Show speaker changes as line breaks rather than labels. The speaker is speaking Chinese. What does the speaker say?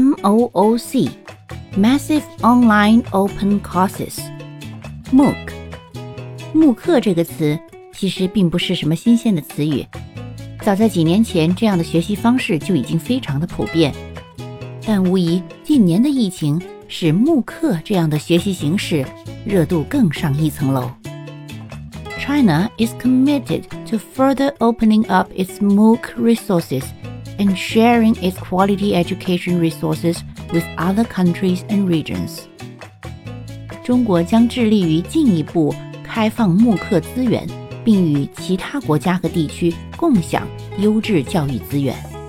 MOOC，Massive Online Open Courses，MOOC。慕课这个词其实并不是什么新鲜的词语，早在几年前，这样的学习方式就已经非常的普遍。但无疑，近年的疫情使慕课这样的学习形式热度更上一层楼。China is committed to further opening up its MOOC resources and sharing its quality education resources with other countries and regions. 中国将致力于进一步开放慕课资源，并与其他国家和地区共享优质教育资源。